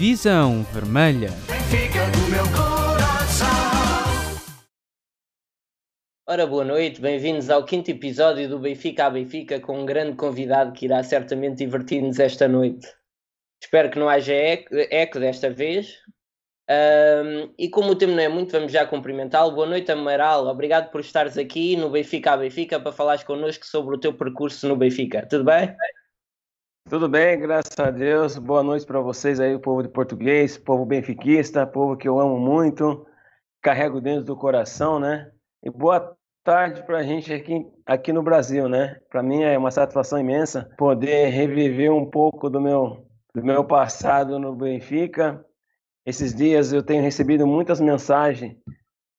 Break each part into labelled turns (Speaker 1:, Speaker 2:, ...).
Speaker 1: Visão Vermelha.
Speaker 2: Ora, boa noite, bem-vindos ao quinto episódio do Benfica a Benfica com um grande convidado que irá certamente divertir-nos esta noite. Espero que não haja eco, eco desta vez. Um, e como o tempo não é muito, vamos já cumprimentá-lo. Boa noite, Amaral. Obrigado por estares aqui no Benfica a Benfica para falares connosco sobre o teu percurso no Benfica. Tudo bem?
Speaker 3: Tudo bem, graças a Deus. Boa noite para vocês aí, o povo de português, povo benfiquista, povo que eu amo muito, carrego dentro do coração, né? E boa tarde para a gente aqui, aqui no Brasil, né? Para mim é uma satisfação imensa poder reviver um pouco do meu, do meu passado no Benfica. Esses dias eu tenho recebido muitas mensagens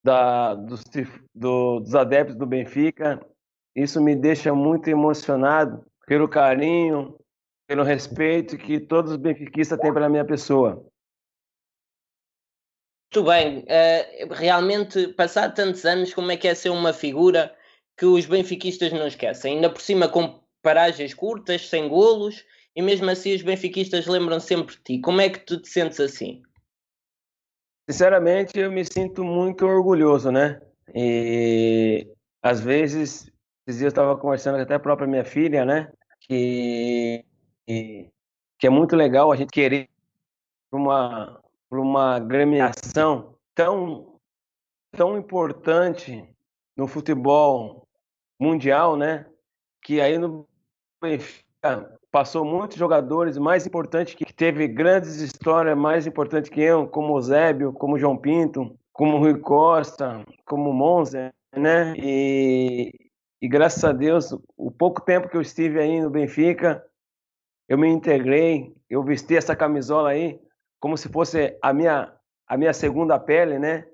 Speaker 3: da, dos, do, dos adeptos do Benfica. Isso me deixa muito emocionado pelo carinho, pelo respeito que todos os benfiquistas têm pela minha pessoa.
Speaker 2: Muito bem, uh, realmente, passado tantos anos, como é que é ser uma figura que os benfiquistas não esquecem? Ainda por cima com paragens curtas, sem golos, e mesmo assim os benfiquistas lembram sempre de ti. Como é que tu te sentes assim?
Speaker 3: Sinceramente, eu me sinto muito orgulhoso, né? E às vezes, esses dias eu estava conversando até a própria minha filha, né? Que que é muito legal a gente querer uma uma gremiação tão tão importante no futebol mundial, né? Que aí no Benfica passou muitos jogadores mais importantes que teve grandes histórias mais importantes que eu, como Zébio, como João Pinto, como Rui Costa, como Monza, né? E, e graças a Deus, o pouco tempo que eu estive aí no Benfica, eu me integrei, eu vesti essa camisola aí como se fosse a minha a minha segunda pele, né?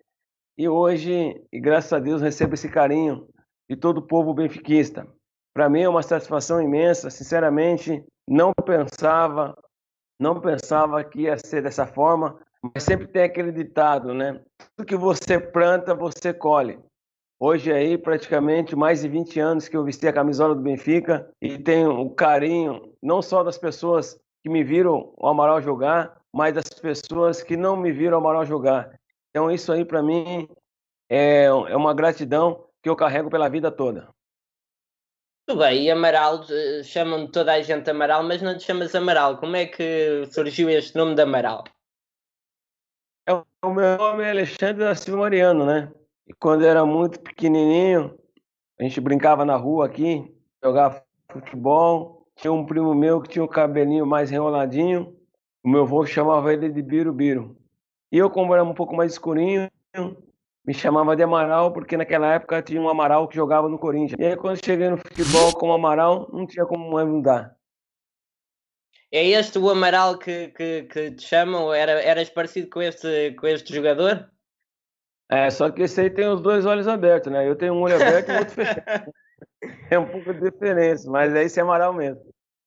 Speaker 3: E hoje, e graças a Deus, recebo esse carinho de todo o povo benfiquista. Para mim é uma satisfação imensa, sinceramente, não pensava, não pensava que ia ser dessa forma, mas sempre tem aquele ditado, né? Tudo que você planta, você colhe. Hoje aí, praticamente mais de 20 anos que eu vesti a camisola do Benfica e tenho o carinho não só das pessoas que me viram o Amaral jogar, mas das pessoas que não me viram o Amaral jogar. Então isso aí para mim é, é uma gratidão que eu carrego pela vida toda.
Speaker 2: Tudo bem, e Amaral, eh, chamam toda a gente Amaral, mas não te chamas Amaral. Como é que surgiu este nome de Amaral?
Speaker 3: É, o meu nome é Alexandre da Silva Mariano, né? E quando eu era muito pequenininho, a gente brincava na rua aqui, jogava futebol. Tinha um primo meu que tinha o cabelinho mais enroladinho. O meu avô chamava ele de Birubiru. E eu, como era um pouco mais escurinho, me chamava de Amaral, porque naquela época tinha um Amaral que jogava no Corinthians. E aí, quando cheguei no futebol como Amaral, não tinha como mudar.
Speaker 2: É este o Amaral que, que, que te chamam? Era, eras parecido com este, com este jogador?
Speaker 3: É, só que esse aí tem os dois olhos abertos, né? Eu tenho um olho aberto e o outro fechado. É um pouco de diferença, mas é esse Amaral mesmo.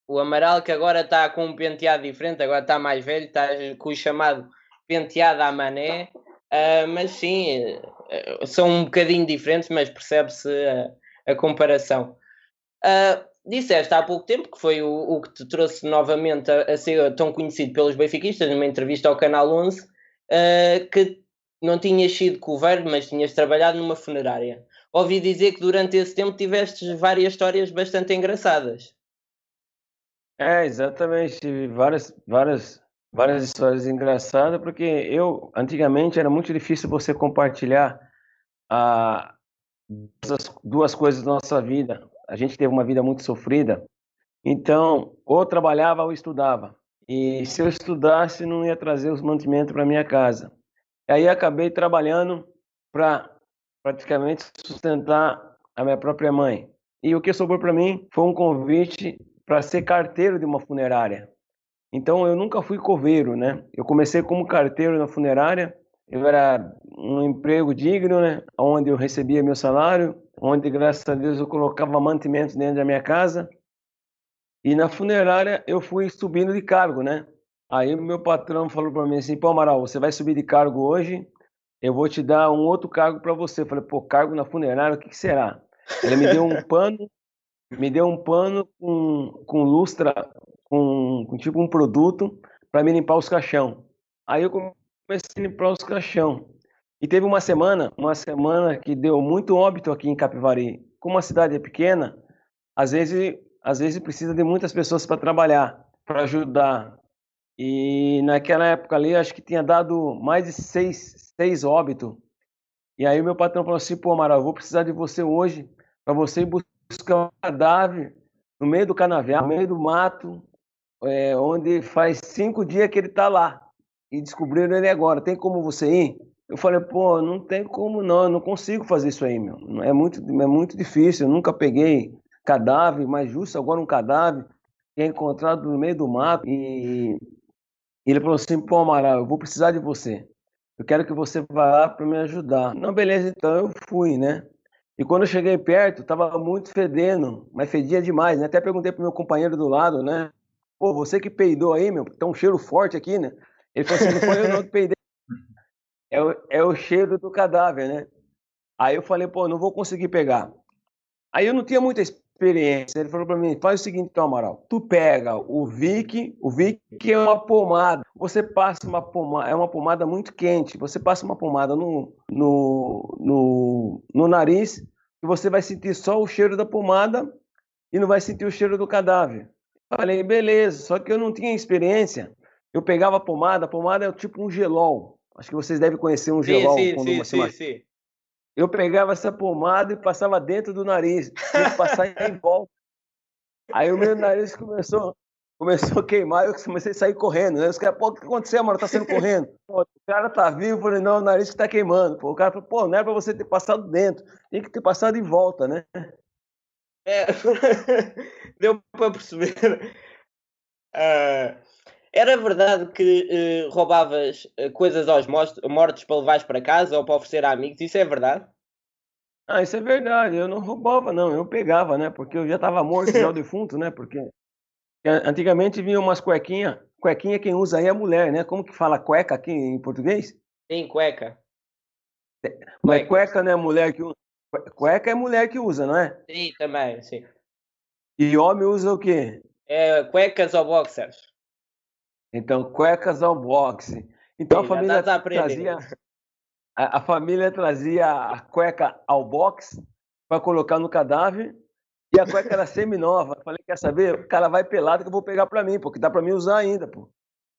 Speaker 2: O Amaral que agora está com um penteado diferente, agora está mais velho, está com o chamado penteado à mané, uh, mas sim, uh, são um bocadinho diferentes, mas percebe-se a, a, comparação. Uh, disseste há pouco tempo que foi o, o que te trouxe novamente a, a, ser tão conhecido pelos benfiquistas, numa entrevista ao Canal 11, que não tinhas sido coveiro, mas tinhas trabalhado numa funerária. Ouvi dizer que durante esse tempo tiveste várias histórias bastante engraçadas.
Speaker 3: É, exatamente. Tive várias, várias, várias histórias engraçadas, porque eu, antigamente, era muito difícil você compartilhar a, essas duas coisas da nossa vida. A gente teve uma vida muito sofrida, então, ou trabalhava ou estudava. E se eu estudasse, não ia trazer os mantimentos para minha casa. Aí acabei trabalhando para praticamente sustentar a minha própria mãe. E o que sobrou para mim foi um convite para ser carteiro de uma funerária. Então eu nunca fui coveiro, né? Eu comecei como carteiro na funerária. Eu era um emprego digno, né? Onde eu recebia meu salário, onde graças a Deus eu colocava mantimentos dentro da minha casa. E na funerária eu fui subindo de cargo, né? Aí o meu patrão falou para mim assim, pô Amaral, você vai subir de cargo hoje, eu vou te dar um outro cargo para você. Eu falei, pô, cargo na funerária, o que, que será? Ele me deu um pano, me deu um pano com, com lustra, com, com tipo um produto para me limpar os caixão. Aí eu comecei a limpar os caixão. E teve uma semana, uma semana que deu muito óbito aqui em Capivari. Como a cidade é pequena, às vezes, às vezes precisa de muitas pessoas para trabalhar, para ajudar. E naquela época ali, acho que tinha dado mais de seis, seis óbitos. E aí meu patrão falou assim, pô, Amaral, vou precisar de você hoje para você buscar um cadáver no meio do canavial, no meio do mato, é, onde faz cinco dias que ele está lá. E descobriram ele agora. Tem como você ir? Eu falei, pô, não tem como não, eu não consigo fazer isso aí, meu. É muito, é muito difícil, eu nunca peguei cadáver, mas justo agora um cadáver que é encontrado no meio do mato. E ele falou assim, pô, Amaral, eu vou precisar de você. Eu quero que você vá lá para me ajudar. Não, beleza, então eu fui, né? E quando eu cheguei perto, tava muito fedendo, mas fedia demais, né? Até perguntei pro meu companheiro do lado, né? Pô, você que peidou aí, meu, tá um cheiro forte aqui, né? Ele falou assim, não foi eu não que peidei. É o, é o cheiro do cadáver, né? Aí eu falei, pô, não vou conseguir pegar. Aí eu não tinha muita experiência. Ele falou para mim, faz o seguinte, então, Amaral, tu pega o Vic, o Vic é uma pomada. Você passa uma pomada, é uma pomada muito quente. Você passa uma pomada no, no, no, no nariz e você vai sentir só o cheiro da pomada e não vai sentir o cheiro do cadáver. Falei, beleza, só que eu não tinha experiência. Eu pegava a pomada, a pomada é tipo um gelol. Acho que vocês devem conhecer um gelol.
Speaker 2: Sim, sim, sim, sim.
Speaker 3: Eu pegava essa pomada e passava dentro do nariz. Tinha que passar em volta. Aí o meu nariz começou, começou a queimar, eu comecei a sair correndo. Né? Os caras, pô, o que aconteceu, mano? Tá saindo correndo. Pô, o cara tá vivo, eu falei, não, o nariz que tá queimando. Pô, o cara falou, pô, não é pra você ter passado dentro, tem que ter passado em volta, né?
Speaker 2: É, deu para perceber. Uh, era verdade que uh, roubavas uh, coisas aos mortos para levares para casa ou para oferecer a amigos? Isso é verdade?
Speaker 3: Ah, isso é verdade. Eu não roubava, não. Eu pegava, né? Porque eu já estava morto, já defunto, né? Porque antigamente vinha umas cuequinhas. Cuequinha quem usa aí é mulher, né? Como que fala cueca aqui em português?
Speaker 2: Sim, cueca.
Speaker 3: Mas cueca não é mulher que usa. Cueca é mulher que usa, não é?
Speaker 2: Sim, também, sim.
Speaker 3: E homem usa o quê?
Speaker 2: É, cuecas ou boxers.
Speaker 3: Então, cuecas ou boxe. Então sim, a família trazia a, a, família trazia a cueca ao box para colocar no cadáver e a cueca era semi-nova. Falei, quer saber? O cara vai pelado que eu vou pegar para mim, porque dá para mim usar ainda, pô.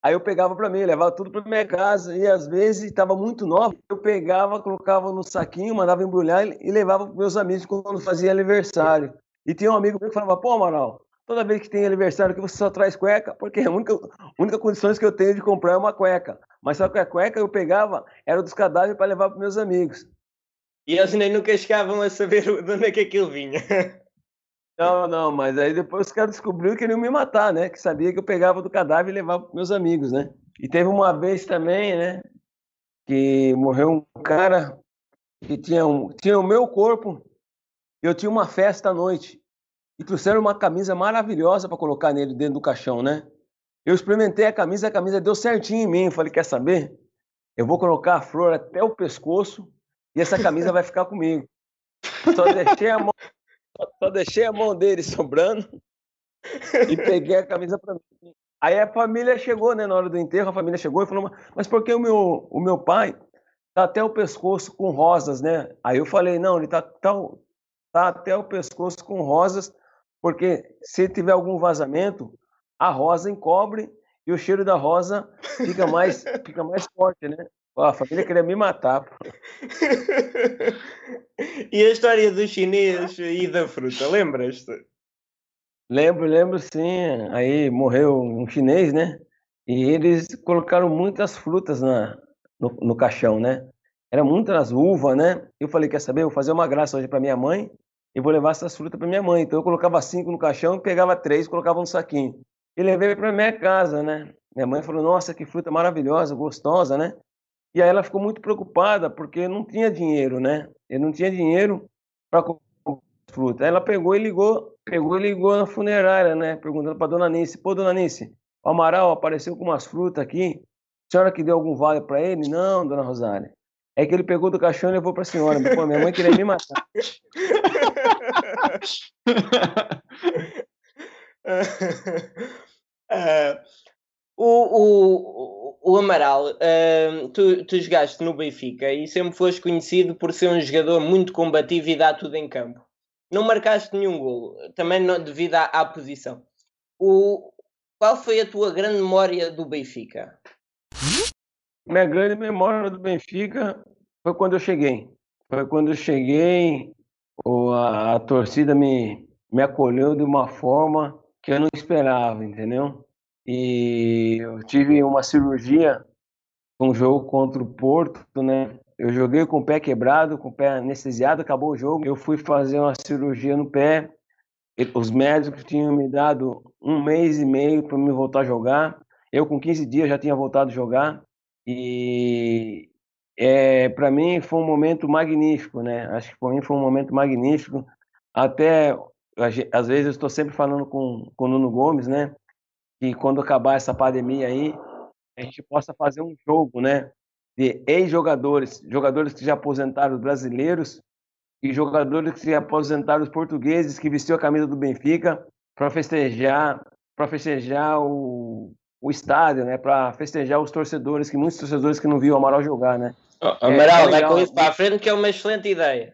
Speaker 3: Aí eu pegava para mim, levava tudo para minha casa e às vezes estava muito nova, eu pegava, colocava no saquinho, mandava embrulhar e levava para meus amigos quando fazia aniversário. E tinha um amigo meu que falava: "Pô, Amaral, toda vez que tem aniversário que você só traz cueca, porque a única, única condições que eu tenho de comprar é uma cueca. Mas só que a cueca eu pegava era dos cadáveres para levar para meus amigos.
Speaker 2: E eles nem nunca chegavam a saber de onde é que aquilo vinha.
Speaker 3: Não, não, mas aí depois os caras descobriram que queriam me matar, né? Que sabia que eu pegava do cadáver e levava para meus amigos, né? E teve uma vez também, né? Que morreu um cara que tinha, um, tinha o meu corpo e eu tinha uma festa à noite. E trouxeram uma camisa maravilhosa para colocar nele dentro do caixão, né? Eu experimentei a camisa, a camisa deu certinho em mim. Falei, quer saber? Eu vou colocar a flor até o pescoço e essa camisa vai ficar comigo. Só deixei a mão só deixei a mão dele sobrando e peguei a camisa para mim. Aí a família chegou, né, na hora do enterro, a família chegou e falou, mas por que o meu, o meu pai tá até o pescoço com rosas, né? Aí eu falei, não, ele tá, tá, tá até o pescoço com rosas, porque se tiver algum vazamento, a rosa encobre e o cheiro da rosa fica mais, fica mais forte, né? a família queria me matar.
Speaker 2: e a história do chinês e da fruta, lembras-te?
Speaker 3: Lembro, lembro sim. Aí morreu um chinês, né? E eles colocaram muitas frutas na, no, no caixão, né? Era muitas uvas, né? Eu falei, quer saber? Eu vou fazer uma graça hoje para minha mãe e vou levar essas frutas para minha mãe. Então eu colocava cinco no caixão, pegava três, colocava no saquinho e levei para minha casa, né? Minha mãe falou, nossa, que fruta maravilhosa, gostosa, né? E aí ela ficou muito preocupada porque não tinha dinheiro, né? Ele não tinha dinheiro para comprar fruta. Aí ela pegou e ligou, pegou e ligou na funerária, né? Perguntando para dona Nice, pô, dona Nice, o Amaral apareceu com umas frutas aqui. A senhora que deu algum vale para ele? Não, dona Rosália. É que ele pegou do caixão e levou para a senhora. Pô, minha mãe queria me matar.
Speaker 2: uh, o, o, o Amaral, uh, tu, tu jogaste no Benfica e sempre foste conhecido por ser um jogador muito combativo e dar tudo em campo. Não marcaste nenhum golo, também não, devido à, à posição. O, qual foi a tua grande memória do Benfica?
Speaker 3: Minha grande memória do Benfica foi quando eu cheguei. Foi quando eu cheguei, a, a torcida me, me acolheu de uma forma que eu não esperava, entendeu? E eu tive uma cirurgia um jogo contra o Porto, né? Eu joguei com o pé quebrado, com o pé anestesiado, acabou o jogo. Eu fui fazer uma cirurgia no pé. Os médicos tinham me dado um mês e meio para me voltar a jogar. Eu, com 15 dias, já tinha voltado a jogar. E é, para mim foi um momento magnífico, né? Acho que para mim foi um momento magnífico. Até, às vezes, eu estou sempre falando com, com o Nuno Gomes, né? Que quando acabar essa pandemia aí, a gente possa fazer um jogo, né? De ex-jogadores, jogadores que já aposentaram brasileiros e jogadores que se aposentaram os portugueses que vestiu a camisa do Benfica para festejar, para festejar o, o estádio, né, para festejar os torcedores, que muitos torcedores que não viam o Amaral jogar, né?
Speaker 2: Oh, Amaral, é, vai com isso para a frente que é uma excelente ideia.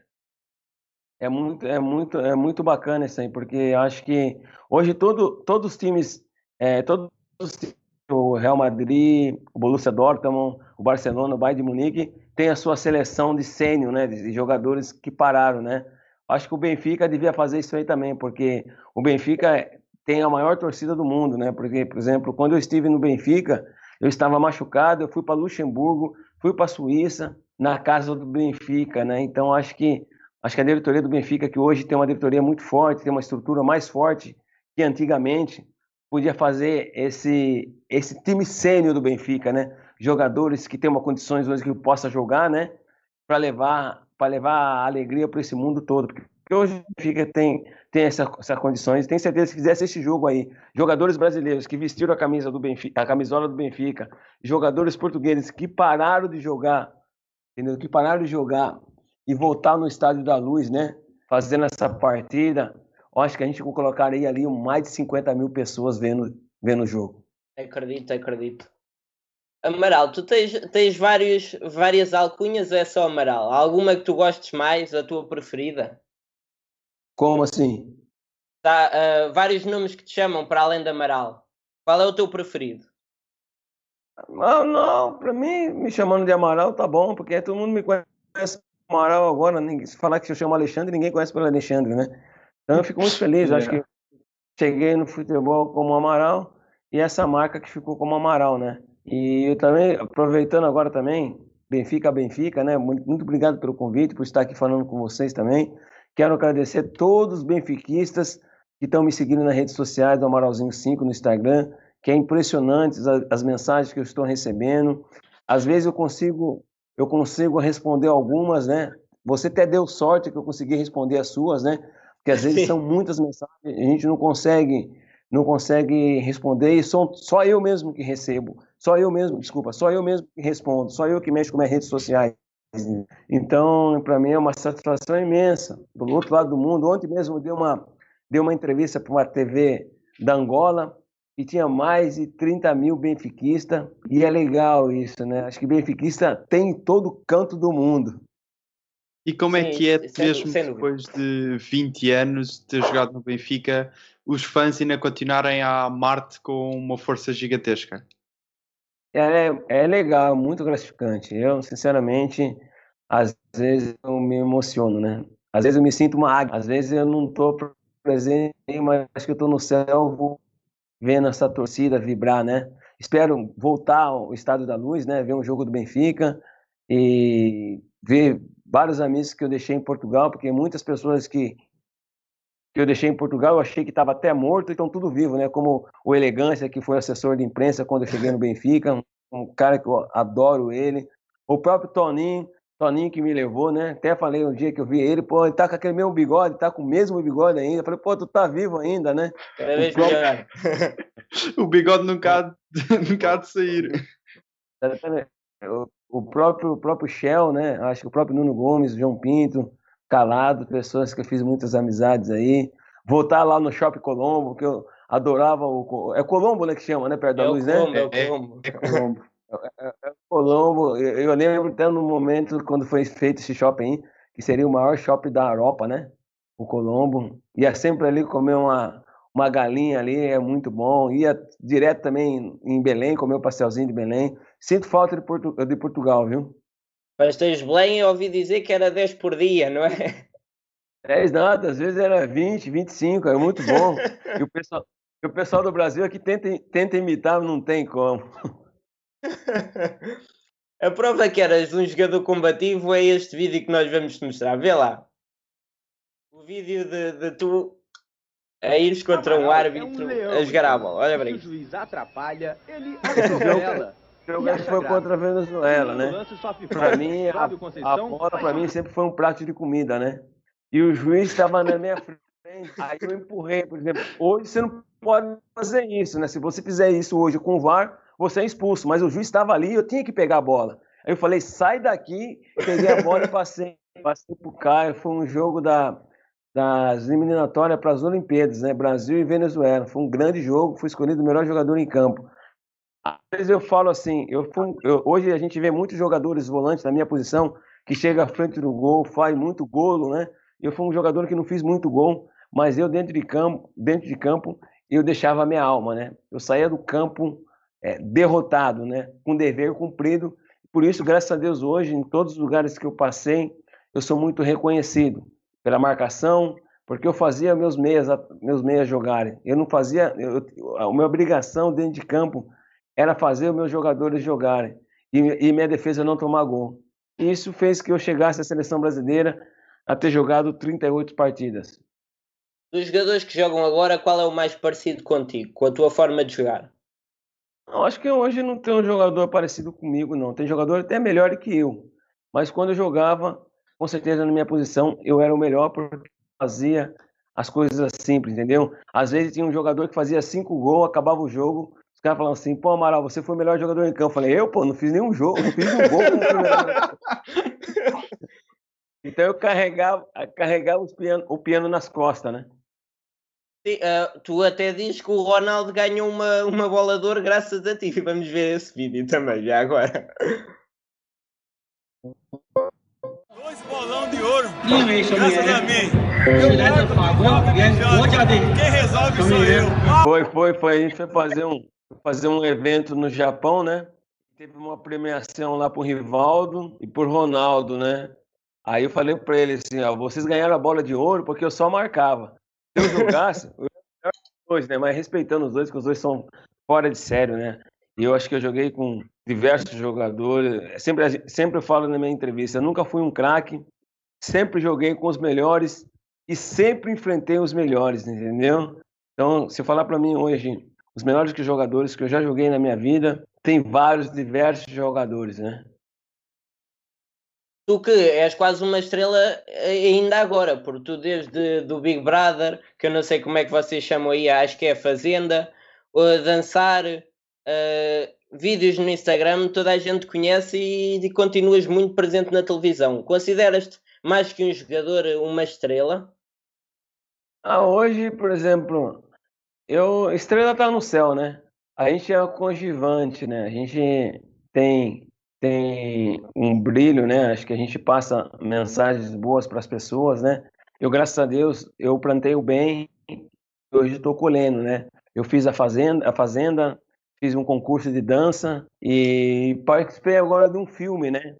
Speaker 3: É muito, é muito, é muito bacana isso aí, porque acho que hoje todo, todos os times, é, todos os times, o Real Madrid, o Borussia Dortmund, o Barcelona, o Bayern de Munique, tem a sua seleção de sênior, né, de jogadores que pararam, né? Acho que o Benfica devia fazer isso aí também, porque o Benfica tem a maior torcida do mundo, né? Porque, por exemplo, quando eu estive no Benfica, eu estava machucado, eu fui para Luxemburgo, fui para Suíça, na casa do Benfica, né? Então acho que acho que a diretoria do Benfica que hoje tem uma diretoria muito forte, tem uma estrutura mais forte que antigamente, podia fazer esse esse time sênior do Benfica, né? Jogadores que têm uma condições hoje que possa jogar, né? Para levar para levar a alegria para esse mundo todo, porque hoje o Benfica tem tem essas essa condições. Tenho certeza que se fizesse esse jogo aí, jogadores brasileiros que vestiram a camisa do Benfica, a camisola do Benfica, jogadores portugueses que pararam de jogar, entendeu? Que pararam de jogar e voltar no estádio da Luz, né? Fazendo essa partida, acho que a gente colocaria ali mais de 50 mil pessoas vendo, vendo o jogo.
Speaker 2: Acredito, acredito. Amaral, tu tens, tens vários, várias alcunhas é só Amaral? Alguma que tu gostes mais, a tua preferida?
Speaker 3: Como assim?
Speaker 2: Tá, uh, vários nomes que te chamam para além de Amaral. Qual é o teu preferido?
Speaker 3: Não, não, para mim, me chamando de Amaral tá bom, porque todo mundo me conhece como Amaral agora. Se falar que eu chamo Alexandre, ninguém conhece pelo Alexandre, né? Então eu fico muito feliz. acho que cheguei no futebol como Amaral e essa marca que ficou como Amaral, né? E eu também, aproveitando agora também, Benfica, Benfica, né? Muito, muito obrigado pelo convite, por estar aqui falando com vocês também. Quero agradecer a todos os benfiquistas que estão me seguindo nas redes sociais do Amaralzinho 5 no Instagram, que é impressionante as, as mensagens que eu estou recebendo. Às vezes eu consigo eu consigo responder algumas, né? Você até deu sorte que eu consegui responder as suas, né? Porque às vezes são muitas mensagens, a gente não consegue não consegue responder e sou só eu mesmo que recebo, só eu mesmo, desculpa, só eu mesmo que respondo, só eu que mexo com minhas redes sociais. Então, para mim é uma satisfação imensa. Do outro lado do mundo, ontem mesmo deu uma, deu uma entrevista para uma TV da Angola e tinha mais de 30 mil benfiquistas e é legal isso, né? Acho que benfiquista tem em todo canto do mundo.
Speaker 1: E como é que é, mesmo depois de 20 anos de ter jogado no Benfica, os fãs ainda continuarem a amar-te com uma força gigantesca?
Speaker 3: É, é legal, muito gratificante. Eu, sinceramente, às vezes eu me emociono, né? Às vezes eu me sinto uma águia, às vezes eu não estou presente, mas acho que eu estou no céu vendo essa torcida vibrar, né? Espero voltar ao Estado da Luz, né? Ver um jogo do Benfica e ver vários amigos que eu deixei em Portugal, porque muitas pessoas que, que eu deixei em Portugal eu achei que estava até morto e estão tudo vivo, né? Como o Elegância, que foi assessor de imprensa quando eu cheguei no Benfica, um, um cara que eu adoro ele. O próprio Toninho, Toninho que me levou, né? Até falei um dia que eu vi ele, pô, ele tá com aquele mesmo bigode, tá com o mesmo bigode ainda. Eu falei, pô, tu tá vivo ainda, né?
Speaker 1: É o, próprio... o bigode nunca há, nunca há de sair.
Speaker 3: O, o próprio, o próprio Shell, né? Acho que o próprio Nuno Gomes, João Pinto, Calado, pessoas que eu fiz muitas amizades aí. Voltar lá no Shopping Colombo, que eu adorava o. É Colombo, né? Que chama, né? Perto da
Speaker 2: é
Speaker 3: luz,
Speaker 2: Colombo,
Speaker 3: né?
Speaker 2: É o Colombo.
Speaker 1: É, é Colombo.
Speaker 3: É, é, Colombo, eu lembro até no momento quando foi feito esse shopping, que seria o maior shopping da Europa, né? O Colombo. Ia sempre ali comer uma, uma galinha ali, é muito bom. Ia direto também em Belém, comer o um pastelzinho de Belém. Sinto falta de, Portu de Portugal, viu?
Speaker 2: Pastéis de Belém eu ouvi dizer que era 10 por dia, não é?
Speaker 3: 10 nada, às vezes era 20, 25, é muito bom. e o pessoal, o pessoal do Brasil aqui tenta, tenta imitar, não tem como.
Speaker 2: A prova que eras um jogador combativo é este vídeo que nós vamos te mostrar. Vê lá. O vídeo de, de tu a ires contra um árbitro é um a jogar a bola. Olha para isso.
Speaker 4: O juiz atrapalha, ele
Speaker 3: atropela. O jogo foi contra a Venezuela, né? Para mim, a, a bola para mim sempre foi um prato de comida, né? E o juiz estava na minha frente. Aí eu empurrei, por exemplo. Hoje você não pode fazer isso, né? Se você fizer isso hoje com o VAR, você é expulso. Mas o juiz estava ali, eu tinha que pegar a bola. Aí eu falei, sai daqui, peguei a bola e passei, passei pro Caio. Foi um jogo da, das eliminatórias para as Olimpíadas, né? Brasil e Venezuela. Foi um grande jogo, fui escolhido o melhor jogador em campo. Às vezes eu falo assim, eu, eu hoje a gente vê muitos jogadores volantes na minha posição que chega à frente do gol, faz muito golo, né? Eu fui um jogador que não fiz muito gol, mas eu dentro de campo, dentro de campo, eu deixava a minha alma, né? Eu saía do campo é, derrotado, né? Com dever cumprido. Por isso, graças a Deus, hoje, em todos os lugares que eu passei, eu sou muito reconhecido pela marcação, porque eu fazia meus meias, meus meias jogarem. Eu não fazia, eu, a minha obrigação dentro de campo era fazer os meus jogadores jogarem e, e minha defesa não tomar gol. Isso fez que eu chegasse à seleção brasileira a ter jogado 38 partidas.
Speaker 2: Dos jogadores que jogam agora, qual é o mais parecido contigo, com a tua forma de jogar?
Speaker 3: Eu acho que hoje não tem um jogador parecido comigo, não. Tem jogador até melhor que eu. Mas quando eu jogava, com certeza na minha posição, eu era o melhor porque fazia as coisas simples, entendeu? Às vezes tinha um jogador que fazia cinco gols, acabava o jogo, os caras falavam assim, pô, Amaral, você foi o melhor jogador em campo. Eu falei, eu, pô, não fiz nenhum jogo, não fiz um gol Então eu carregava, carregava piano, o piano nas costas, né?
Speaker 2: Sim, uh, tu até dizes que o Ronaldo ganhou uma, uma bola de ouro graças a ti. Vamos ver esse vídeo também, já agora.
Speaker 5: Dois bolão de ouro. Graças a mim. Quem resolve sou eu.
Speaker 3: Foi, foi, foi. A gente foi fazer um, fazer um evento no Japão, né? Teve uma premiação lá pro Rivaldo e por Ronaldo, né? Aí eu falei para ele assim, ó, vocês ganharam a bola de ouro porque eu só marcava. Se eu jogasse, eu dois, né? Mas respeitando os dois, que os dois são fora de sério, né? E eu acho que eu joguei com diversos jogadores. Sempre, sempre eu falo na minha entrevista, eu nunca fui um craque, sempre joguei com os melhores e sempre enfrentei os melhores, entendeu? Então, se falar para mim hoje, os melhores jogadores que eu já joguei na minha vida, tem vários, diversos jogadores, né?
Speaker 2: tu que és quase uma estrela eh, ainda agora, porque tu desde do Big Brother, que eu não sei como é que vocês chamam aí, acho que é Fazenda, ou dançar, uh, vídeos no Instagram, toda a gente conhece e, e continuas muito presente na televisão. Consideras-te mais que um jogador uma estrela?
Speaker 3: Ah, hoje, por exemplo, eu estrela tá no céu, né? A gente é conjivante, né? A gente tem tem um brilho, né? Acho que a gente passa mensagens boas para as pessoas, né? Eu, graças a Deus, eu plantei o bem, hoje estou colhendo, né? Eu fiz a fazenda, a fazenda, fiz um concurso de dança e participei agora de um filme, né?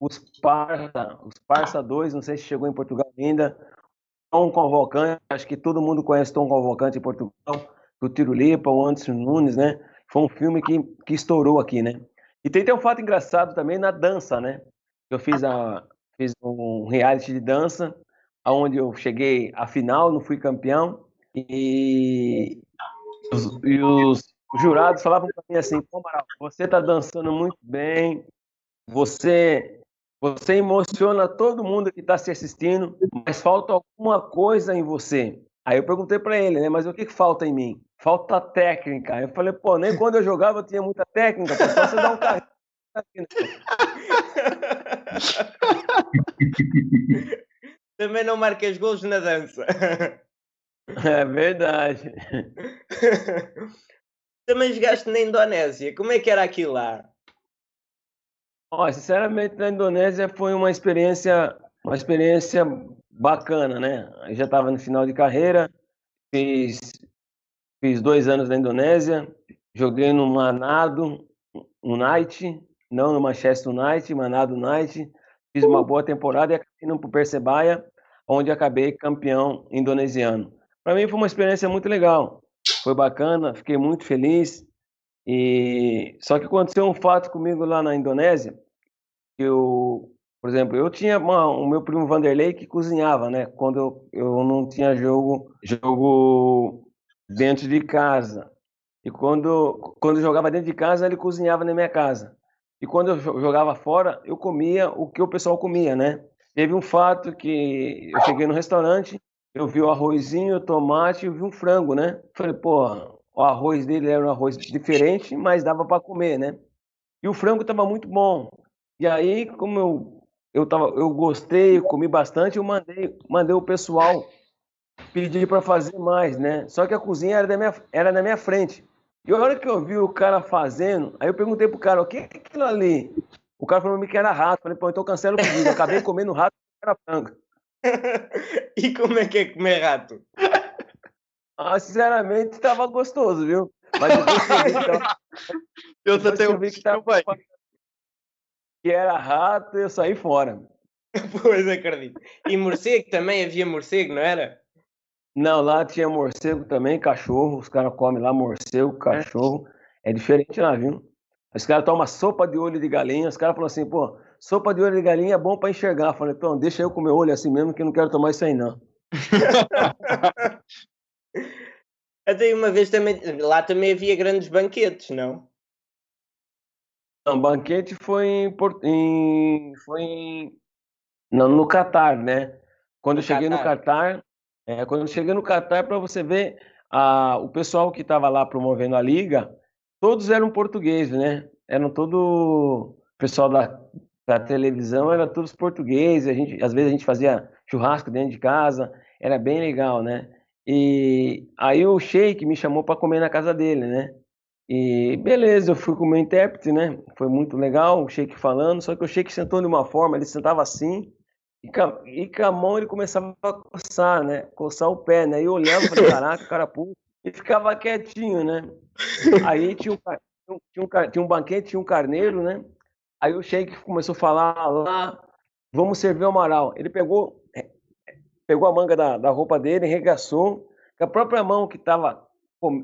Speaker 3: Os Parça, os Parça 2, não sei se chegou em Portugal ainda. Tom Convocante, acho que todo mundo conhece Tom Convocante em Portugal, do Tiro Lipa, o Anderson Nunes, né? Foi um filme que, que estourou aqui, né? E tem, tem um fato engraçado também na dança, né? Eu fiz, a, fiz um reality de dança, onde eu cheguei à final, não fui campeão, e, os, e os jurados falavam para mim assim, Pô, Amaral, você está dançando muito bem, você, você emociona todo mundo que está se assistindo, mas falta alguma coisa em você. Aí eu perguntei para ele, né? Mas o que, que falta em mim? Falta técnica. Eu falei, pô, nem quando eu jogava eu tinha muita técnica, pô, só você dar um carrinho.
Speaker 2: Também não marcas gols na dança.
Speaker 3: É verdade.
Speaker 2: Também jogaste na Indonésia. Como é que era aquilo lá?
Speaker 3: Olha, sinceramente, na Indonésia foi uma experiência, uma experiência bacana, né? Eu já estava no final de carreira, fiz, fiz dois anos na Indonésia, joguei no Manado United, não no Manchester United, Manado United, fiz uma boa temporada e acabei indo para o Percebaia, onde acabei campeão indonesiano. Para mim foi uma experiência muito legal, foi bacana, fiquei muito feliz. E só que aconteceu um fato comigo lá na Indonésia, que eu, por exemplo, eu tinha uma, o meu primo Vanderlei que cozinhava, né? Quando eu, eu não tinha jogo, jogo dentro de casa. E quando, quando eu jogava dentro de casa, ele cozinhava na minha casa. E quando eu jogava fora, eu comia o que o pessoal comia, né? Teve um fato que eu cheguei no restaurante, eu vi o arrozinho, o tomate, eu vi um frango, né? Falei, pô, o arroz dele era um arroz diferente, mas dava para comer, né? E o frango estava muito bom. E aí, como eu eu tava, eu gostei, eu comi bastante, eu mandei, mandei o pessoal pedir para fazer mais, né? Só que a cozinha era, da minha, era na minha frente. E a hora que eu vi o cara fazendo, aí eu perguntei pro cara, o que é aquilo ali? O cara falou que era rato. Falei, pô, então cancela o pedido. Eu acabei comendo rato era frango.
Speaker 2: e como é que é comer rato?
Speaker 3: Ah, sinceramente, estava gostoso, viu? Mas depois que eu vi que tava...
Speaker 1: Eu depois que eu vi que, tava...
Speaker 3: que era rato, eu saí fora.
Speaker 2: pois acredito. E morcego também havia morcego, não era?
Speaker 3: Não, lá tinha morcego também, cachorro. Os caras comem lá morcego, cachorro. É diferente lá, viu? Os caras tomam sopa de olho de galinha. Os caras falam assim, pô, sopa de olho de galinha é bom para enxergar. Eu falei, então, deixa eu comer olho assim mesmo, que eu não quero tomar isso aí, não.
Speaker 2: Até uma vez também, lá também havia grandes banquetes, não?
Speaker 3: Não, banquete foi em, em foi em, não, no Catar, né? Quando eu cheguei Qatar. no Catar, é, quando eu cheguei no Catar, para você ver, a, o pessoal que estava lá promovendo a liga, todos eram portugueses, né? Eram todo pessoal da, da televisão, era todos portugueses. A gente, às vezes a gente fazia churrasco dentro de casa, era bem legal, né? E aí o Sheik me chamou para comer na casa dele, né? E beleza, eu fui com o meu intérprete, né? Foi muito legal, o Sheik falando, só que o Sheik sentou de uma forma, ele sentava assim, e com, e com a mão ele começava a coçar, né? Coçar o pé, né? E eu olhava e falei, cara. E ficava quietinho, né? Aí tinha um, tinha um, tinha um banquete, tinha um carneiro, né? Aí o Sheik começou a falar lá, vamos servir o amaral. Ele pegou, pegou a manga da, da roupa dele, regaçou, com a própria mão que estava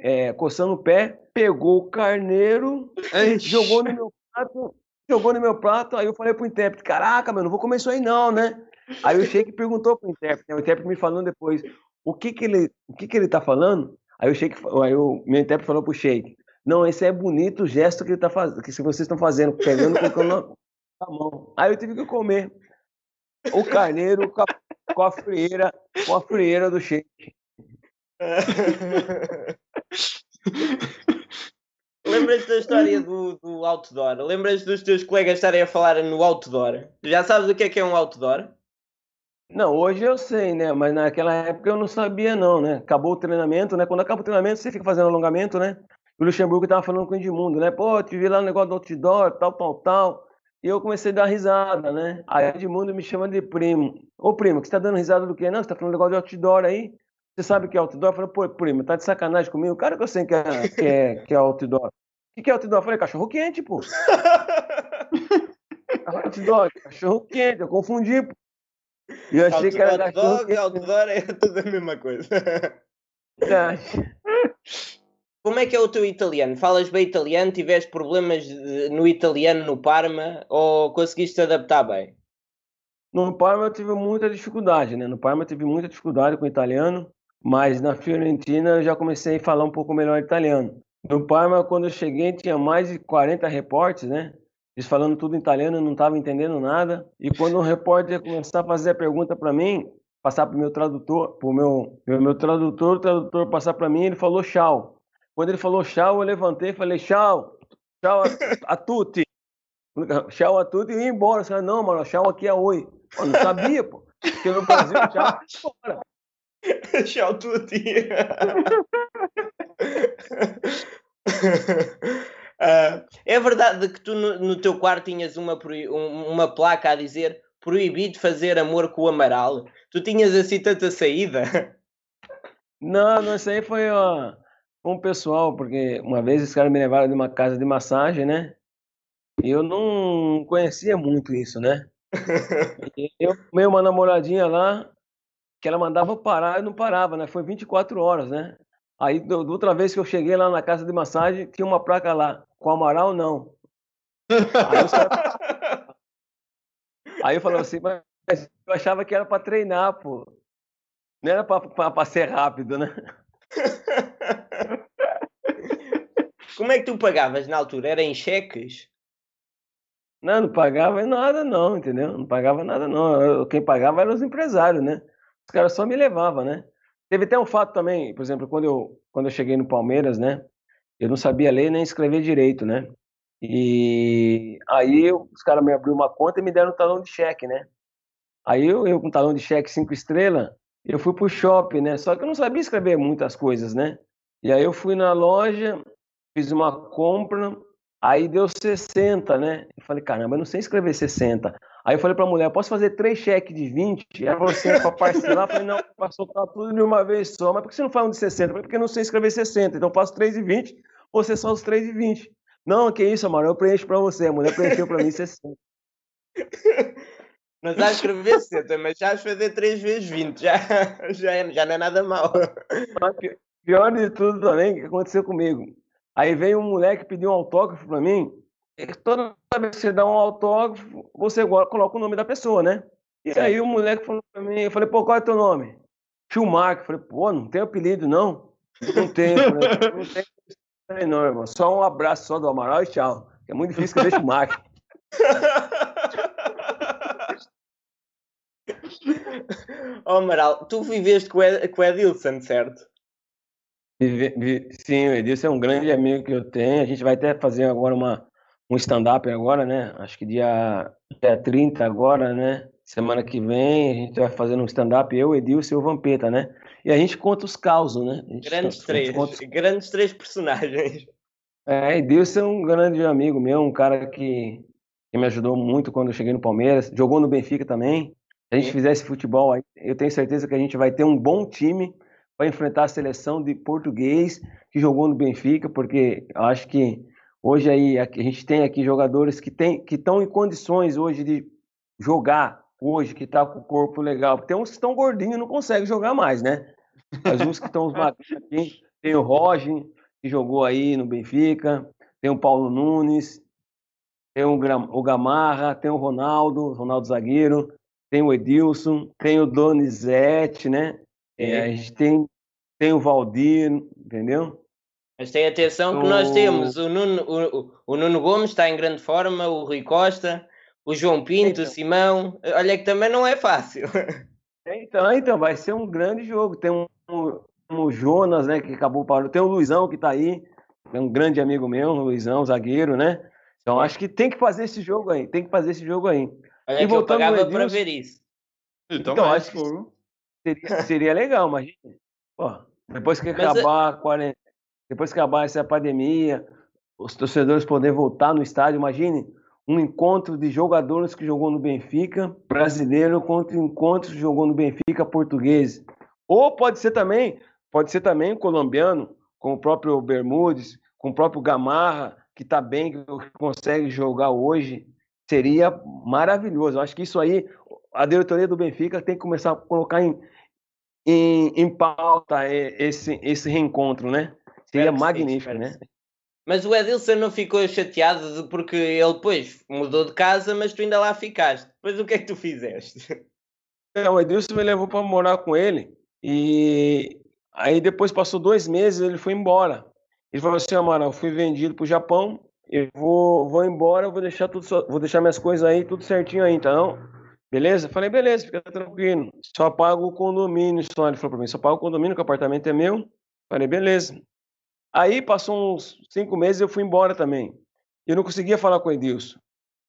Speaker 3: é, coçando o pé, pegou o carneiro, jogou no meu prato, jogou no meu prato, aí eu falei pro intérprete, caraca, meu, não vou comer isso aí não, né? Aí o Sheik perguntou pro intérprete, né, o intérprete me falando depois, o que que ele, o que que ele tá falando? Aí o Sheik, aí o meu intérprete falou pro Sheik, não, esse é bonito o gesto que ele tá fazendo, que vocês estão fazendo, pegando colocando na mão. Aí eu tive que comer o carneiro com a, com a frieira, com a frieira do Sheik.
Speaker 2: Lembras da história do, do outdoor? Lembras dos teus colegas estarem a falar no outdoor? Já sabes o que é que é um outdoor?
Speaker 3: Não, hoje eu sei, né? Mas naquela época eu não sabia, não, né? Acabou o treinamento, né? Quando acaba o treinamento, você fica fazendo alongamento, né? O Luxemburgo tava falando com o Edmundo, né? Pô, te vi lá no negócio do outdoor, tal, tal, tal. E eu comecei a dar risada, né? Aí o Edmundo me chama de primo. Ô, primo, que você tá dando risada do quê? Não, você tá falando negócio de outdoor aí? Você sabe o que é outdoor? Eu falei, pô, primo, tá de sacanagem comigo? Cara que eu sei que é, que é, que é outdoor. O que, que é outdoor? Eu falei, cachorro quente, pô. outdoor, cachorro quente, eu confundi, pô.
Speaker 2: E eu achei que era cachorro quente. Outdoor é tudo a mesma coisa. É. Como é que é o teu italiano? Falas bem italiano? Tiveste problemas no italiano no Parma ou conseguiste adaptar bem?
Speaker 3: No Parma eu tive muita dificuldade, né? No Parma eu tive muita dificuldade com o italiano. Mas na Fiorentina eu já comecei a falar um pouco melhor italiano. No Parma, quando eu cheguei, tinha mais de 40 repórteres, né? Eles falando tudo em italiano, eu não estava entendendo nada. E quando um repórter começar a fazer a pergunta para mim, passar para o meu tradutor, para o meu, meu, meu tradutor, o tradutor passar para mim, ele falou tchau. Quando ele falou tchau, eu levantei e falei tchau, tchau a, a tutti. Tchau a tutti e ia embora. Eu falei, não, mano, tchau aqui é oi. Eu não sabia, pô. Porque no Brasil, tchau, embora.
Speaker 2: A tutti. uh, É verdade que tu no, no teu quarto tinhas uma, uma placa a dizer proibido fazer amor com o Amaral? Tu tinhas assim tanta saída?
Speaker 3: Não, não, isso aí foi ó, um pessoal, porque uma vez os caras me levaram de uma casa de massagem, né? E eu não conhecia muito isso, né? Eu meio uma namoradinha lá, que ela mandava parar e não parava, né? Foi 24 horas, né? Aí, da outra vez que eu cheguei lá na casa de massagem, tinha uma placa lá, com Amaral não. Aí, caras... Aí eu falava assim, mas eu achava que era para treinar, pô. Não era para ser rápido, né?
Speaker 2: Como é que tu pagavas na altura? Era em cheques?
Speaker 3: Não, não pagava nada não, entendeu? Não pagava nada não. Eu, quem pagava eram os empresários, né? Os caras só me levavam, né? Teve até um fato também, por exemplo, quando eu, quando eu cheguei no Palmeiras, né? Eu não sabia ler nem escrever direito, né? E aí os caras me abriram uma conta e me deram um talão de cheque, né? Aí eu, eu com talão de cheque cinco estrelas, eu fui pro shopping, né? Só que eu não sabia escrever muitas coisas, né? E aí eu fui na loja, fiz uma compra, aí deu 60, né? Eu falei, caramba, eu não sei escrever 60. Aí eu falei pra mulher, posso fazer três cheques de 20? Ela falou assim, pra parcelar. Eu falei, não, pra soltar tudo de uma vez só. Mas por que você não faz um de 60? Eu falei, porque eu não sei escrever 60. Então eu faço 3 de 20, você só os 3 de 20. Não, que isso, amor, eu preencho pra você. A mulher preencheu pra mim 60.
Speaker 2: Não sabes escrever 60, mas já fazer 3 vezes 20. Já, já, é, já não é nada mal.
Speaker 3: Pior de tudo também, que aconteceu comigo. Aí veio um moleque pedir um autógrafo pra mim. Toda vez que você dá um autógrafo, você coloca o nome da pessoa, né? E aí o moleque falou pra mim, eu falei, pô, qual é teu nome? Schumacher. Eu falei, pô, não tem apelido, não? Não tem, não tem. Não, irmão. Só um abraço só do Amaral e tchau. É muito difícil escrever Schumacher.
Speaker 2: oh, Amaral, tu viveste com, Ed, com o Edilson, certo?
Speaker 3: Sim, o Edilson é um grande amigo que eu tenho. A gente vai até fazer agora uma, um stand-up agora, né? Acho que dia, dia 30 agora, né? Semana que vem a gente vai fazer um stand-up, eu, Edilson e o Vampeta, né? E a gente conta os causos, né?
Speaker 2: Grandes três, conta... grandes três personagens.
Speaker 3: É, Edilson é um grande amigo meu, um cara que, que me ajudou muito quando eu cheguei no Palmeiras, jogou no Benfica também. Se a gente fizesse futebol, eu tenho certeza que a gente vai ter um bom time para enfrentar a seleção de português que jogou no Benfica, porque eu acho que hoje aí a gente tem aqui jogadores que tem, que estão em condições hoje de jogar hoje, que está com o corpo legal. Tem uns que estão gordinhos e não conseguem jogar mais, né? Mas uns que estão os aqui, tem o Roger, que jogou aí no Benfica, tem o Paulo Nunes, tem o, o Gamarra, tem o Ronaldo, Ronaldo Zagueiro, tem o Edilson, tem o Donizete, né? É, a gente tem, tem o Valdir, entendeu?
Speaker 2: Mas tem atenção que o... nós temos o Nuno, o, o, Nuno Gomes está em grande forma, o Rui Costa, o João Pinto, então. o Simão. Olha que também não é fácil.
Speaker 3: Então, então vai ser um grande jogo. Tem um, um, um Jonas, né, que acabou parando. Tem o Luizão que está aí, é um grande amigo meu, o Luizão, zagueiro, né? Então acho que tem que fazer esse jogo aí, tem que fazer esse jogo aí.
Speaker 2: Olha e que eu pagava para ver isso.
Speaker 3: Então, então acho que seria, seria legal, imagina. Pô, depois que acabar mas, a quarentena, depois que acabar essa pandemia, os torcedores poderem voltar no estádio, imagine um encontro de jogadores que jogou no Benfica, brasileiro, contra encontros que jogou no Benfica, português. Ou pode ser também, pode ser também colombiano, com o próprio Bermudes, com o próprio Gamarra, que está bem, que consegue jogar hoje seria maravilhoso. Eu acho que isso aí, a diretoria do Benfica tem que começar a colocar em, em, em pauta esse, esse reencontro, né? Seria magnífico, sim, né?
Speaker 2: Mas o Edilson não ficou chateado porque ele depois mudou de casa, mas tu ainda lá ficaste. Depois o que é que tu fizeste?
Speaker 3: É, o Edilson me levou para morar com ele e aí depois passou dois meses ele foi embora. Ele falou assim, Amaral, eu fui vendido para o Japão, eu vou, vou embora, vou deixar tudo, vou deixar minhas coisas aí, tudo certinho aí, então. Beleza? Falei, beleza, fica tranquilo. Só pago o condomínio, só. Ele falou pra mim, só pago o condomínio, que o apartamento é meu. Falei, beleza. Aí passou uns cinco meses eu fui embora também. Eu não conseguia falar com o Edilson.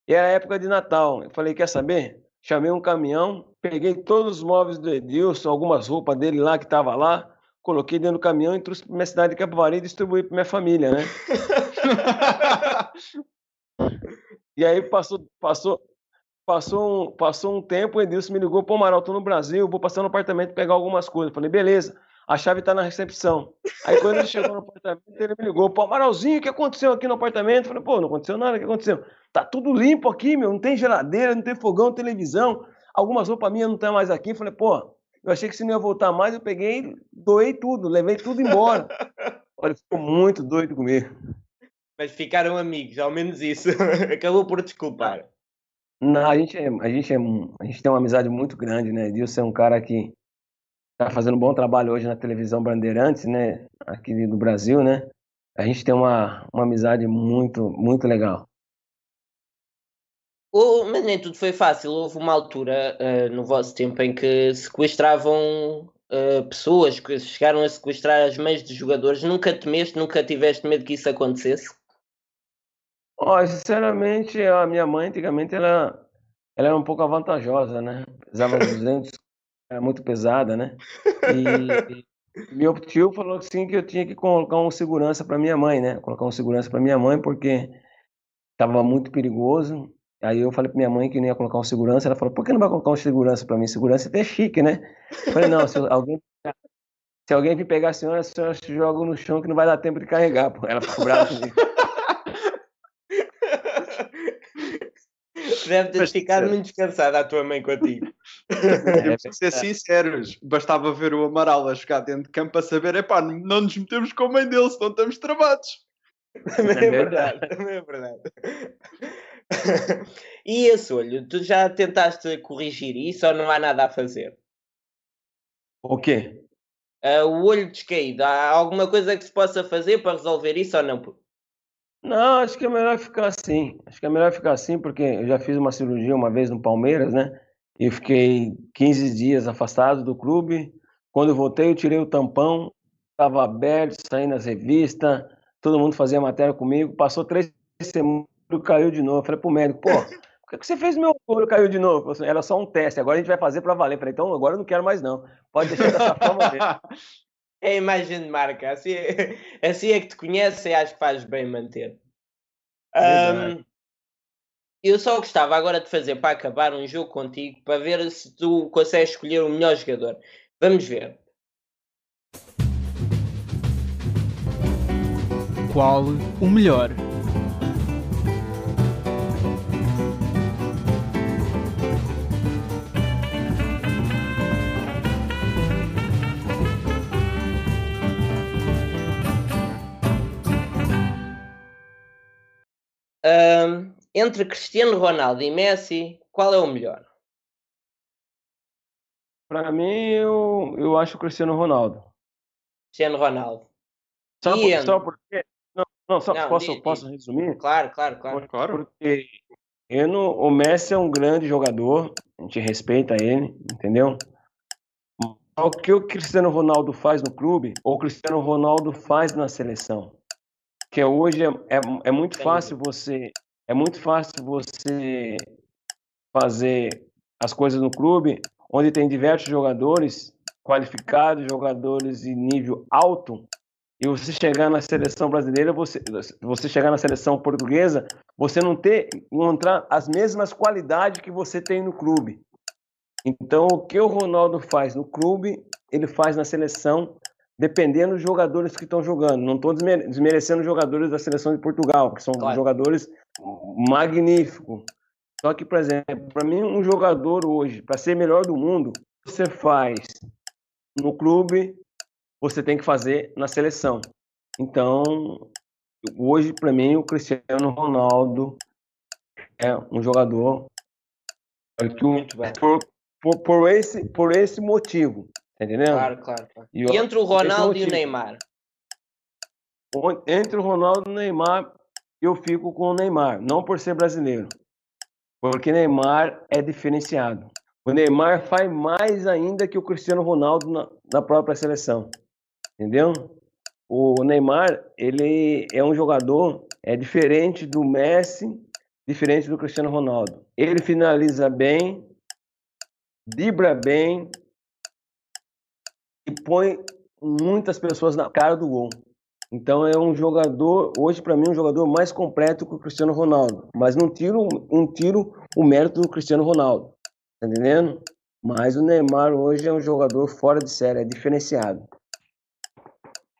Speaker 3: E era época de Natal. Eu falei, quer saber? Chamei um caminhão, peguei todos os móveis do Edilson, algumas roupas dele lá que tava lá, coloquei dentro do caminhão e trouxe pra minha cidade de Capivari e distribuí pra minha família, né? e aí passou, passou, passou, um, passou um tempo, o Edilson me ligou, pô, Amaral, tô no Brasil, vou passar no apartamento pegar algumas coisas. Falei, beleza, a chave tá na recepção. Aí quando ele chegou no apartamento, ele me ligou, pô, Amaralzinho, o que aconteceu aqui no apartamento? Falei, pô, não aconteceu nada, o que aconteceu? Tá tudo limpo aqui, meu, não tem geladeira, não tem fogão, televisão, algumas roupas minhas não estão mais aqui. Falei, pô, eu achei que você não ia voltar mais, eu peguei, doei tudo, levei tudo embora. Olha, ficou muito doido comigo.
Speaker 2: Mas ficaram amigos, ao menos isso. Acabou por desculpar.
Speaker 3: Não, a gente, é, a, gente é, a gente tem uma amizade muito grande, né? Edilson é um cara que está fazendo um bom trabalho hoje na televisão Bandeirantes, né? Aqui no Brasil, né? A gente tem uma, uma amizade muito, muito legal.
Speaker 2: Oh, mas nem tudo foi fácil. Houve uma altura uh, no vosso tempo em que sequestravam uh, pessoas, que chegaram a sequestrar as mães de jogadores. Nunca temeste, nunca tiveste medo que isso acontecesse?
Speaker 3: Oh, sinceramente, a minha mãe antigamente ela, ela era um pouco avantajosa, né? Pesava 200, era muito pesada, né? E, e meu tio falou assim que eu tinha que colocar um segurança para minha mãe, né? Colocar um segurança para minha mãe porque estava muito perigoso Aí eu falei pra minha mãe que não ia colocar um segurança. Ela falou, por que não vai colocar um segurança pra mim? Segurança é até chique, né? Eu falei, não, se alguém, se alguém vir pegar a senhora, a senhora se joga no chão que não vai dar tempo de carregar. Pô. Ela ficou brava comigo.
Speaker 2: Deve ter ficado muito descansada a tua mãe contigo.
Speaker 1: É, para ser sinceros, bastava ver o Amaral a jogar dentro de campo para saber, epá, não nos metemos com a mãe dele, senão estamos travados.
Speaker 2: Também é verdade, também é verdade. e esse olho, tu já tentaste corrigir isso ou não há nada a fazer?
Speaker 3: O quê?
Speaker 2: Uh, o olho descaído, há alguma coisa que se possa fazer para resolver isso ou não?
Speaker 3: Não, acho que é melhor ficar assim. Acho que é melhor ficar assim, porque eu já fiz uma cirurgia uma vez no Palmeiras, né? E fiquei 15 dias afastado do clube. Quando eu voltei, eu tirei o tampão, estava aberto, saindo nas revistas, todo mundo fazia matéria comigo. Passou três semanas caiu de novo. Eu falei pro médico, pô, por que você fez meu olho caiu de novo? Assim, Era só um teste, agora a gente vai fazer para valer. Eu falei, então agora eu não quero mais não. Pode deixar dessa forma mesmo.
Speaker 2: É a imagem de marca. Assim, assim é que te conhece e acho que fazes bem manter. Um, eu só gostava agora de fazer para acabar um jogo contigo para ver se tu consegues escolher o melhor jogador. Vamos ver.
Speaker 6: Qual o melhor?
Speaker 2: Um, entre Cristiano Ronaldo e Messi, qual é o melhor?
Speaker 3: Para mim, eu, eu acho o Cristiano Ronaldo.
Speaker 2: Cristiano Ronaldo.
Speaker 3: Só, por, entre... só porque. Não, não só não, posso, posso resumir?
Speaker 2: Claro, claro, claro.
Speaker 3: Porque eu o Messi é um grande jogador, a gente respeita ele, entendeu? O que o Cristiano Ronaldo faz no clube, ou o Cristiano Ronaldo faz na seleção que hoje é, é, é muito fácil você é muito fácil você fazer as coisas no clube onde tem diversos jogadores qualificados, jogadores de nível alto, e você chegar na seleção brasileira, você, você chegar na seleção portuguesa, você não ter encontrar as mesmas qualidades que você tem no clube. Então, o que o Ronaldo faz no clube, ele faz na seleção dependendo dos jogadores que estão jogando. Não estou desmerecendo os jogadores da seleção de Portugal, que são claro. jogadores magníficos. Só que, por exemplo, para mim, um jogador hoje, para ser melhor do mundo, você faz no clube, você tem que fazer na seleção. Então, hoje, para mim, o Cristiano Ronaldo é um jogador que, por, por, por, esse, por esse motivo. Tá entendendo?
Speaker 2: Claro, claro. claro. E, entre o Ronaldo e o Neymar?
Speaker 3: Entre o Ronaldo e o Neymar, eu fico com o Neymar, não por ser brasileiro. Porque Neymar é diferenciado. O Neymar faz mais ainda que o Cristiano Ronaldo na, na própria seleção. Entendeu? O Neymar, ele é um jogador é diferente do Messi, diferente do Cristiano Ronaldo. Ele finaliza bem, vibra bem, põe muitas pessoas na cara do gol. Então é um jogador, hoje para mim, um jogador mais completo que o Cristiano Ronaldo. Mas não tiro, um tiro o mérito do Cristiano Ronaldo. Tá entendendo? Mas o Neymar hoje é um jogador fora de série, é diferenciado.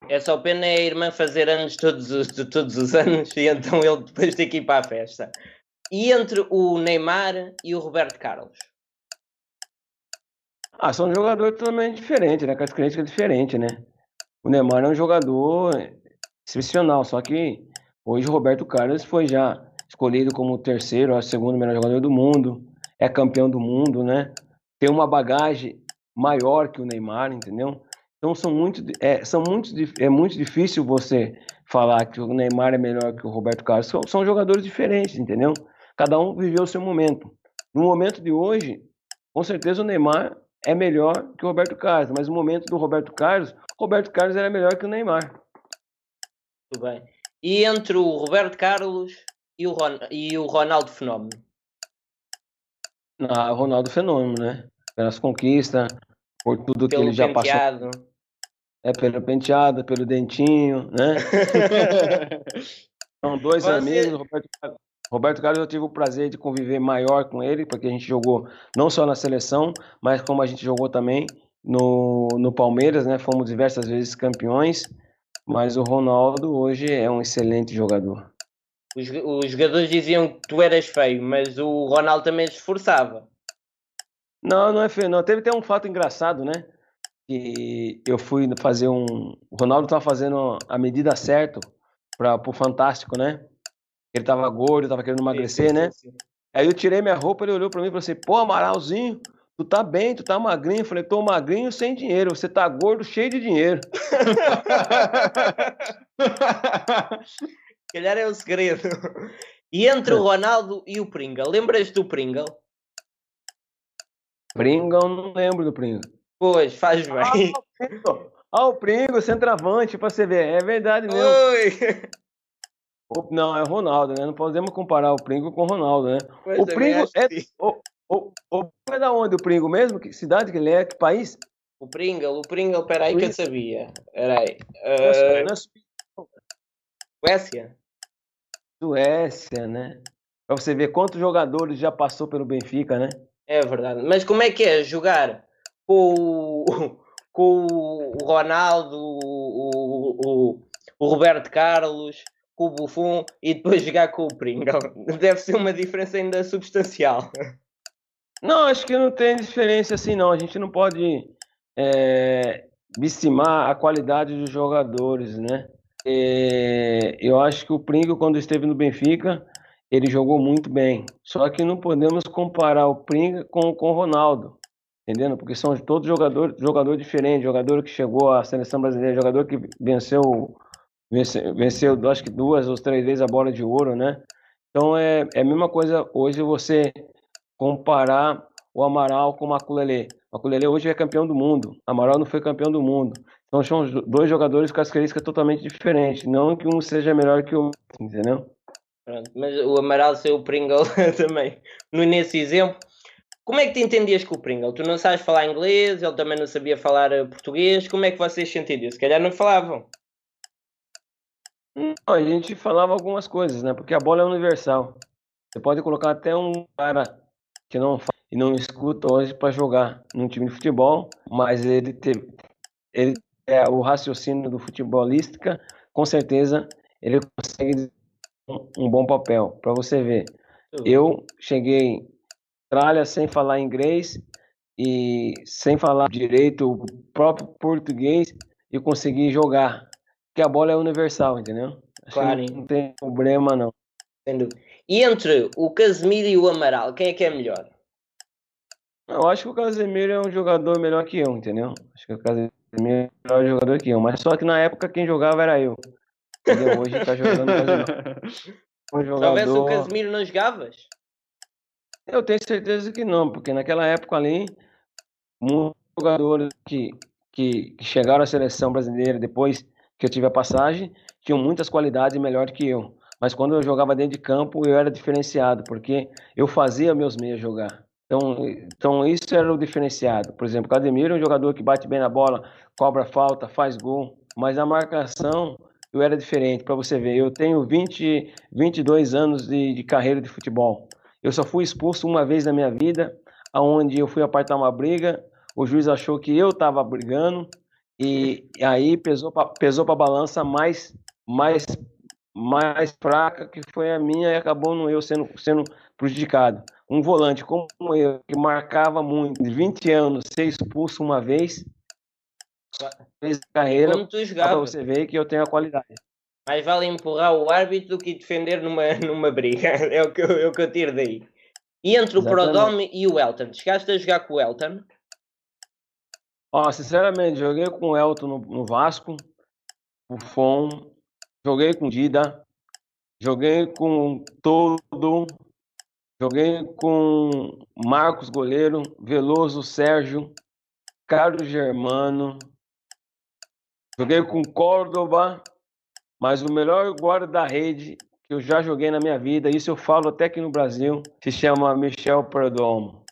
Speaker 2: É só pena a irmã fazer anos todos os, todos os anos e então ele depois tem que ir para a festa. E entre o Neymar e o Roberto Carlos?
Speaker 3: Ah, são jogadores totalmente diferentes, né? Características diferentes, né? O Neymar é um jogador excepcional, só que hoje o Roberto Carlos foi já escolhido como o terceiro, o segundo melhor jogador do mundo, é campeão do mundo, né? Tem uma bagagem maior que o Neymar, entendeu? Então são muito, é, são muito, é muito difícil você falar que o Neymar é melhor que o Roberto Carlos. São, são jogadores diferentes, entendeu? Cada um viveu o seu momento. No momento de hoje, com certeza o Neymar é melhor que o Roberto Carlos, mas no momento do Roberto Carlos, o Roberto Carlos era melhor que o Neymar.
Speaker 2: Tudo bem. E entre o Roberto Carlos e o, Ron, e o Ronaldo Fenómeno?
Speaker 3: Ah, o Ronaldo Fenômeno, né? Pelas conquistas, por tudo Pelo que ele já penteado. passou. É, pelo penteado, pelo dentinho, né? São dois Você... amigos, Roberto, Roberto Carlos, eu tive o prazer de conviver maior com ele, porque a gente jogou não só na seleção, mas como a gente jogou também no, no Palmeiras, né? Fomos diversas vezes campeões, mas o Ronaldo hoje é um excelente jogador.
Speaker 2: Os, os jogadores diziam que tu eras feio, mas o Ronaldo também se esforçava.
Speaker 3: Não, não é feio, não. Teve até um fato engraçado, né? que eu fui fazer um. O Ronaldo estava fazendo a medida certa para o Fantástico, né? Ele estava gordo, estava querendo emagrecer, sim, sim, né? Sim, Aí eu tirei minha roupa, ele olhou para mim e falou assim: pô, Amaralzinho, tu tá bem, tu tá magrinho. Eu falei: tô magrinho sem dinheiro, você tá gordo, cheio de dinheiro.
Speaker 2: Calhar é o segredo. E entre o Ronaldo e o Pringle, lembras do Pringle?
Speaker 3: Pringle, não lembro do Pringle.
Speaker 2: Pois, faz bem.
Speaker 3: Ah, o Pringo, centroavante, pra você ver. É verdade mesmo. Oi! Não, é o Ronaldo, né? Não podemos comparar o Pringo com o Ronaldo, né? Pois o Pringo é. O, o, o, é da onde o Pringo mesmo? Que cidade que ele é? Que país?
Speaker 2: O Pringle, o Pringle, peraí que eu sabia. Peraí. Uh... Suécia?
Speaker 3: Suécia, né? Pra você ver quantos jogadores já passou pelo Benfica, né?
Speaker 2: É verdade. Mas como é que é jogar com, com o Ronaldo, o, o, o Roberto Carlos, com o Buffon e depois jogar com o Pringle. Deve ser uma diferença ainda substancial.
Speaker 3: Não, acho que não tem diferença assim não. A gente não pode é, estimar a qualidade dos jogadores, né? É, eu acho que o Pringle, quando esteve no Benfica, ele jogou muito bem. Só que não podemos comparar o Pringle com, com o Ronaldo entendendo? Porque são todos jogadores jogador diferentes, jogador que chegou à seleção brasileira, jogador que venceu, venceu, venceu acho que duas ou três vezes a bola de ouro, né? Então é, é a mesma coisa hoje você comparar o Amaral com o Maculele. O Maculele hoje é campeão do mundo, o Amaral não foi campeão do mundo. Então são dois jogadores com características totalmente diferentes, não que um seja melhor que o outro, entendeu?
Speaker 2: Mas o Amaral ser o Pringle também. Nesse exemplo, como é que te entendias com o Pringle? Tu não sabes falar inglês, ele também não sabia falar eh, português. Como é que vocês sentiam Se calhar não falavam.
Speaker 3: Não, a gente falava algumas coisas, né? Porque a bola é universal. Você pode colocar até um cara que não fala e não escuta hoje para jogar num time de futebol, mas ele teve, ele é o raciocínio do futebolística, com certeza ele consegue um, bom papel. Para você ver, eu cheguei Austrália sem falar inglês e sem falar direito o próprio português e conseguir jogar. Porque a bola é universal, entendeu?
Speaker 2: claro.
Speaker 3: Não tem problema, não.
Speaker 2: E entre o Casemiro e o Amaral, quem é que é melhor?
Speaker 3: Eu acho que o Casemiro é um jogador melhor que eu, entendeu? Acho que o Casemiro é o melhor jogador que eu. Mas só que na época quem jogava era eu. Entendeu? Hoje tá jogando.
Speaker 2: Um jogador... Houvesse o Casemiro, não jogavas?
Speaker 3: Eu tenho certeza que não, porque naquela época ali, muitos jogadores que, que, que chegaram à seleção brasileira depois que eu tive a passagem tinham muitas qualidades melhor que eu. Mas quando eu jogava dentro de campo, eu era diferenciado, porque eu fazia meus meios jogar. Então, então isso era o diferenciado. Por exemplo, o Cademiro é um jogador que bate bem na bola, cobra falta, faz gol, mas a marcação eu era diferente, para você ver. Eu tenho 20, 22 anos de, de carreira de futebol. Eu só fui expulso uma vez na minha vida, aonde eu fui apartar uma briga, o juiz achou que eu estava brigando, e aí pesou para pesou a balança mais, mais, mais fraca, que foi a minha, e acabou no eu sendo, sendo prejudicado. Um volante como eu, que marcava muito, de 20 anos, ser expulso uma vez, fez carreira, para você ver que eu tenho a qualidade.
Speaker 2: Mais vale empurrar o árbitro do que defender numa, numa briga. É o que eu, é o que eu tiro daí. E entre o Prodome e o Elton, chegaste a jogar com o Elton?
Speaker 3: Ó, sinceramente, joguei com o Elton no, no Vasco, o Fon, joguei com Dida, joguei com Todo, joguei com Marcos Goleiro, Veloso Sérgio, Carlos Germano, joguei com Córdoba, mas o melhor guarda da rede que eu já joguei na minha vida, isso eu falo até aqui no Brasil, se chama Michel Perdomo.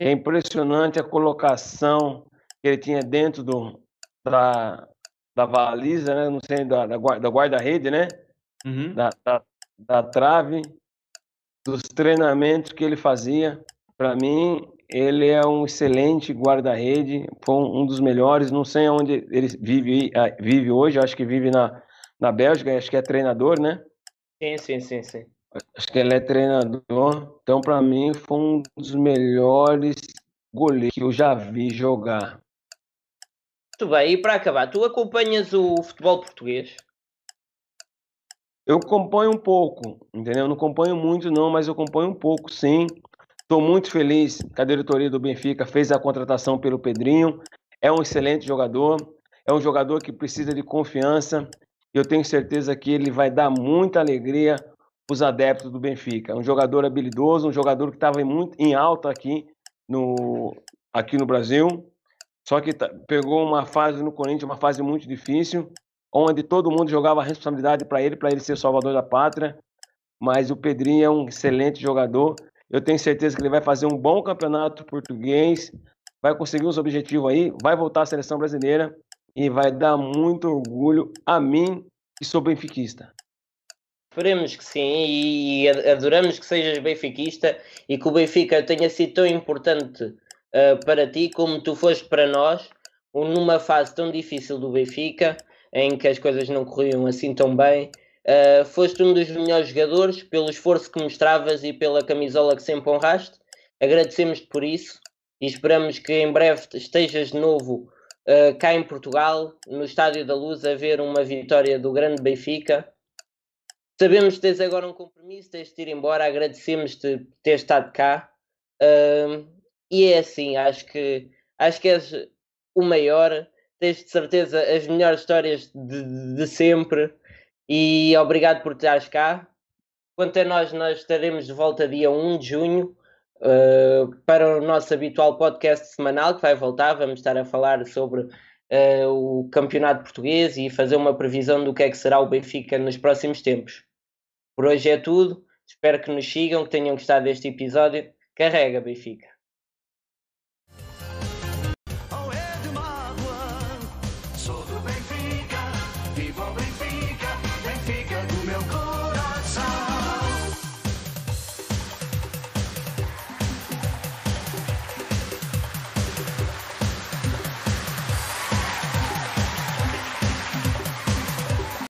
Speaker 3: É impressionante a colocação, que ele tinha dentro do, da, da baliza, né? Não sei, da, da guarda-rede, né? Uhum. Da, da, da trave, dos treinamentos que ele fazia. Para mim, ele é um excelente guarda-rede, foi um dos melhores. Não sei onde ele vive, ah, vive hoje, acho que vive na, na Bélgica, acho que é treinador, né?
Speaker 2: Sim, sim, sim, sim.
Speaker 3: Acho que ele é treinador. Então, para mim, foi um dos melhores goleiros que eu já vi jogar.
Speaker 2: Muito bem, e para acabar, tu acompanhas o futebol português?
Speaker 3: Eu acompanho um pouco, entendeu? Não acompanho muito não, mas eu acompanho um pouco, sim. Estou muito feliz que a diretoria do Benfica fez a contratação pelo Pedrinho. É um excelente jogador, é um jogador que precisa de confiança. Eu tenho certeza que ele vai dar muita alegria os adeptos do Benfica. É um jogador habilidoso, um jogador que estava muito em alta aqui no, aqui no Brasil. Só que pegou uma fase no Corinthians, uma fase muito difícil, onde todo mundo jogava a responsabilidade para ele, para ele ser salvador da pátria. Mas o Pedrinho é um excelente jogador. Eu tenho certeza que ele vai fazer um bom campeonato português, vai conseguir os objetivos aí, vai voltar à seleção brasileira e vai dar muito orgulho a mim, que sou benfiquista.
Speaker 2: Esperemos que sim e adoramos que sejas benfiquista e que o Benfica tenha sido tão importante uh, para ti, como tu foste para nós, numa fase tão difícil do Benfica, em que as coisas não corriam assim tão bem. Uh, foste um dos melhores jogadores pelo esforço que mostravas e pela camisola que sempre honraste. Agradecemos-te por isso e esperamos que em breve estejas de novo uh, cá em Portugal, no Estádio da Luz, a ver uma vitória do grande Benfica. Sabemos que tens agora um compromisso, tens de ir embora. Agradecemos-te ter estado cá. Uh, e é assim, acho que acho que és o maior, tens de certeza as melhores histórias de, de sempre e obrigado por estares cá. Quanto a nós, nós estaremos de volta dia 1 de junho uh, para o nosso habitual podcast semanal que vai voltar. Vamos estar a falar sobre uh, o campeonato português e fazer uma previsão do que é que será o Benfica nos próximos tempos. Por hoje é tudo. Espero que nos sigam, que tenham gostado deste episódio. Carrega, Benfica.